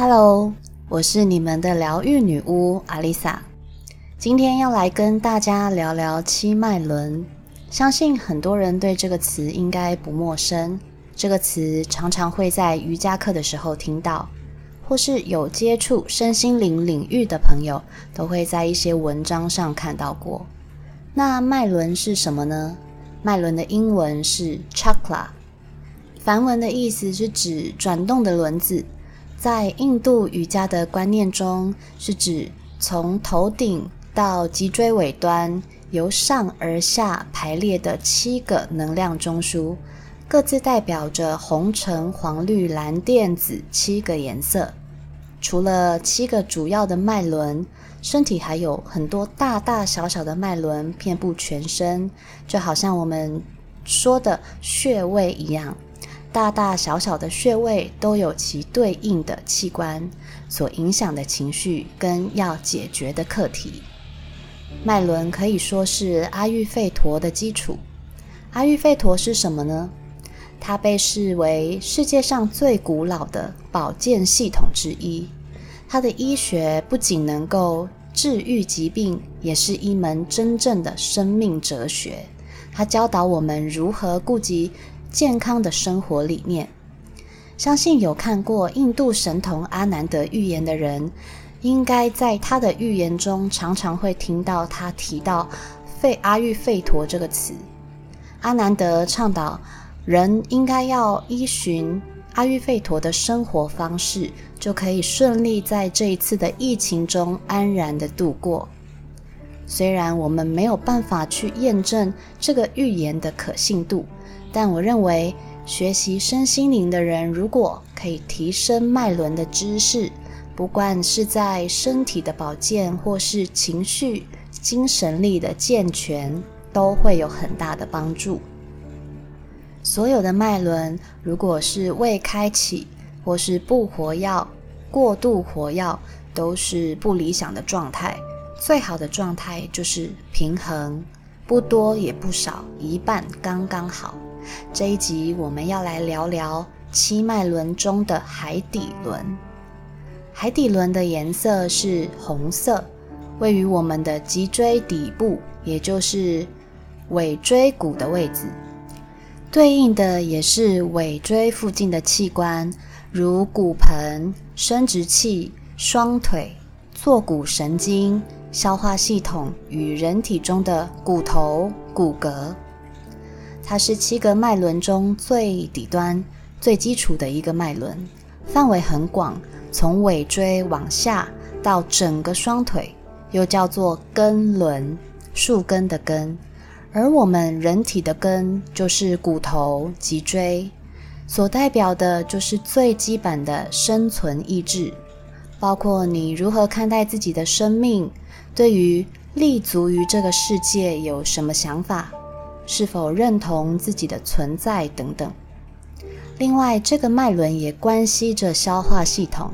Hello，我是你们的疗愈女巫阿丽萨。今天要来跟大家聊聊七脉轮。相信很多人对这个词应该不陌生。这个词常常会在瑜伽课的时候听到，或是有接触身心灵领域的朋友都会在一些文章上看到过。那脉轮是什么呢？脉轮的英文是 chakra，梵文的意思是指转动的轮子。在印度瑜伽的观念中，是指从头顶到脊椎尾端，由上而下排列的七个能量中枢，各自代表着红、橙、黄、绿、蓝、靛、紫七个颜色。除了七个主要的脉轮，身体还有很多大大小小的脉轮遍布全身，就好像我们说的穴位一样。大大小小的穴位都有其对应的器官所影响的情绪跟要解决的课题。脉轮可以说是阿育吠陀的基础。阿育吠陀是什么呢？它被视为世界上最古老的保健系统之一。它的医学不仅能够治愈疾病，也是一门真正的生命哲学。它教导我们如何顾及。健康的生活理念，相信有看过印度神童阿南德预言的人，应该在他的预言中常常会听到他提到“费阿育吠陀”这个词。阿南德倡导人应该要依循阿育吠陀的生活方式，就可以顺利在这一次的疫情中安然的度过。虽然我们没有办法去验证这个预言的可信度。但我认为，学习身心灵的人，如果可以提升脉轮的知识，不管是在身体的保健，或是情绪、精神力的健全，都会有很大的帮助。所有的脉轮，如果是未开启，或是不活药、过度活药，都是不理想的状态。最好的状态就是平衡，不多也不少，一半刚刚好。这一集我们要来聊聊七脉轮中的海底轮。海底轮的颜色是红色，位于我们的脊椎底部，也就是尾椎骨的位置。对应的也是尾椎附近的器官，如骨盆、生殖器、双腿、坐骨神经、消化系统与人体中的骨头、骨骼。它是七个脉轮中最底端、最基础的一个脉轮，范围很广，从尾椎往下到整个双腿，又叫做根轮，树根的根。而我们人体的根就是骨头、脊椎，所代表的就是最基本的生存意志，包括你如何看待自己的生命，对于立足于这个世界有什么想法。是否认同自己的存在等等。另外，这个脉轮也关系着消化系统。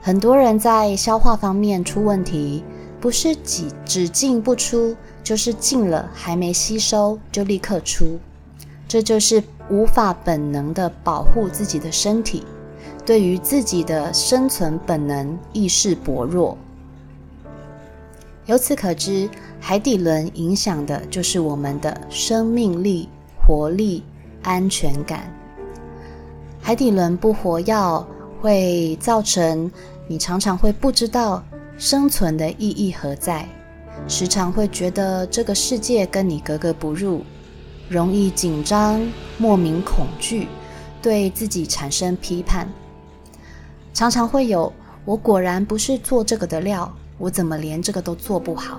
很多人在消化方面出问题，不是只只进不出，就是进了还没吸收就立刻出，这就是无法本能的保护自己的身体，对于自己的生存本能意识薄弱。由此可知。海底轮影响的就是我们的生命力、活力、安全感。海底轮不活跃，会造成你常常会不知道生存的意义何在，时常会觉得这个世界跟你格格不入，容易紧张、莫名恐惧，对自己产生批判，常常会有“我果然不是做这个的料，我怎么连这个都做不好？”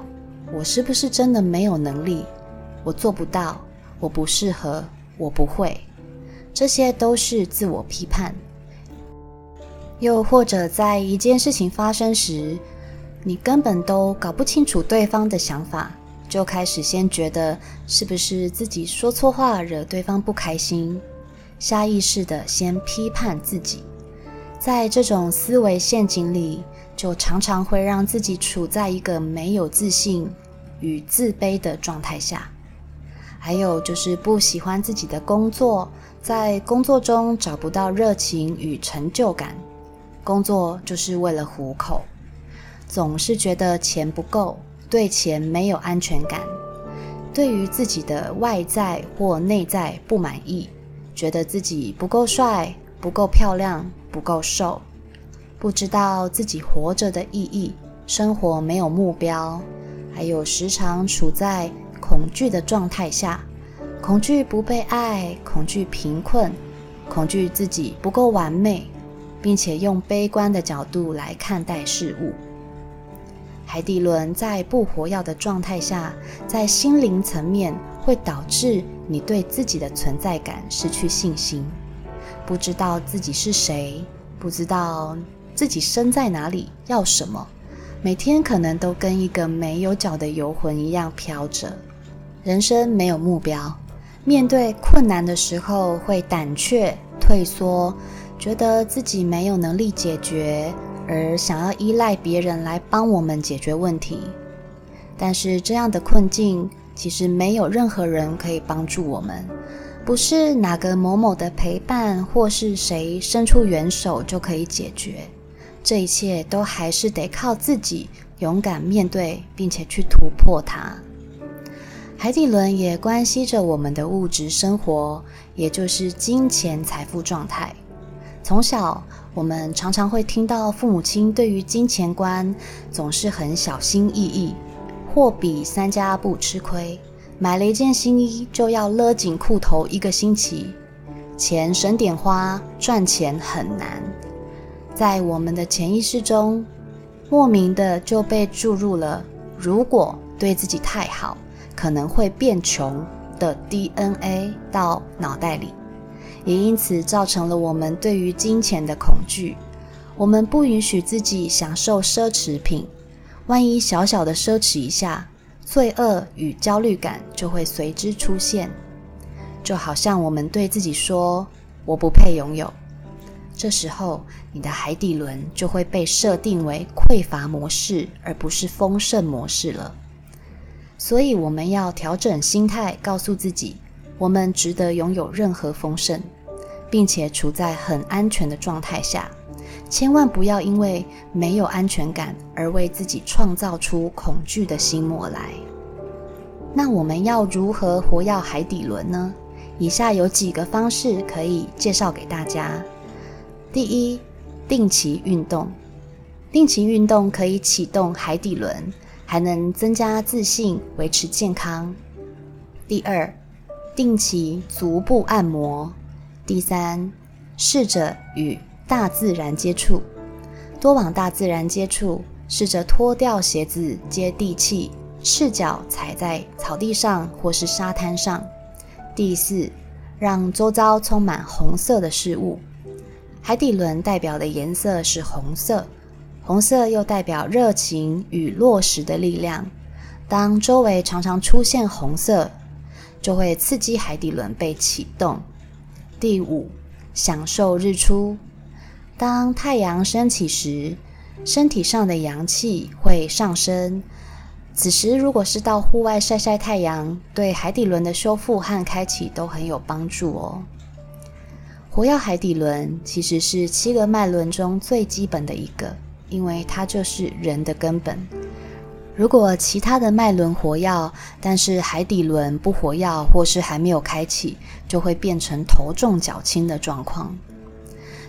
我是不是真的没有能力？我做不到，我不适合，我不会，这些都是自我批判。又或者在一件事情发生时，你根本都搞不清楚对方的想法，就开始先觉得是不是自己说错话惹对方不开心，下意识的先批判自己，在这种思维陷阱里。就常常会让自己处在一个没有自信与自卑的状态下，还有就是不喜欢自己的工作，在工作中找不到热情与成就感，工作就是为了糊口，总是觉得钱不够，对钱没有安全感，对于自己的外在或内在不满意，觉得自己不够帅、不够漂亮、不够瘦，不知道自己活着的意义，生活没有目标，还有时常处在恐惧的状态下。恐惧不被爱，恐惧贫困，恐惧自己不够完美，并且用悲观的角度来看待事物。海底轮在不活跃的状态下，在心灵层面会导致你对自己的存在感失去信心，不知道自己是谁，不知道自己身在哪里，要什么，每天可能都跟一个没有脚的游魂一样飘着，人生没有目标。面对困难的时候，会胆怯、退缩，觉得自己没有能力解决，而想要依赖别人来帮我们解决问题。但是这样的困境，其实没有任何人可以帮助我们，不是哪个某某的陪伴，或是谁伸出援手就可以解决。这一切都还是得靠自己勇敢面对，并且去突破它。海底轮也关系着我们的物质生活，也就是金钱财富状态。从小，我们常常会听到父母亲对于金钱观总是很小心翼翼，货比三家不吃亏，买了一件新衣就要勒紧裤头一个星期，钱省点花，赚钱很难。在我们的潜意识中，莫名的就被注入了：如果对自己太好。可能会变穷的 DNA 到脑袋里，也因此造成了我们对于金钱的恐惧。我们不允许自己享受奢侈品，万一小小的奢侈一下，罪恶与焦虑感就会随之出现。就好像我们对自己说：“我不配拥有。”这时候，你的海底轮就会被设定为匮乏模式，而不是丰盛模式了。所以我们要调整心态，告诉自己，我们值得拥有任何丰盛，并且处在很安全的状态下。千万不要因为没有安全感而为自己创造出恐惧的心魔来。那我们要如何活跃海底轮呢？以下有几个方式可以介绍给大家。第一，定期运动。定期运动可以启动海底轮。还能增加自信，维持健康。第二，定期足部按摩。第三，试着与大自然接触，多往大自然接触，试着脱掉鞋子，接地气，赤脚踩在草地上或是沙滩上。第四，让周遭充满红色的事物。海底轮代表的颜色是红色。红色又代表热情与落实的力量。当周围常常出现红色，就会刺激海底轮被启动。第五，享受日出。当太阳升起时，身体上的阳气会上升。此时，如果是到户外晒晒太阳，对海底轮的修复和开启都很有帮助哦。活跃海底轮其实是七个脉轮中最基本的一个。因为它就是人的根本。如果其他的脉轮活跃，但是海底轮不活跃，或是还没有开启，就会变成头重脚轻的状况。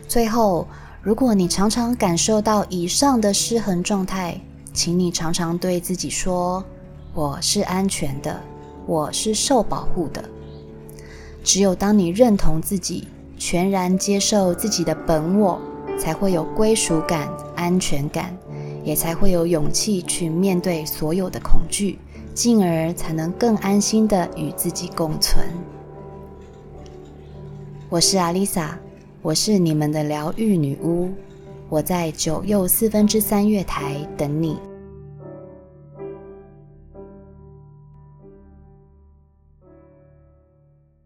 最后，如果你常常感受到以上的失衡状态，请你常常对自己说：“我是安全的，我是受保护的。”只有当你认同自己，全然接受自己的本我。才会有归属感、安全感，也才会有勇气去面对所有的恐惧，进而才能更安心的与自己共存。我是阿丽萨，我是你们的疗愈女巫，我在九又四分之三月台等你。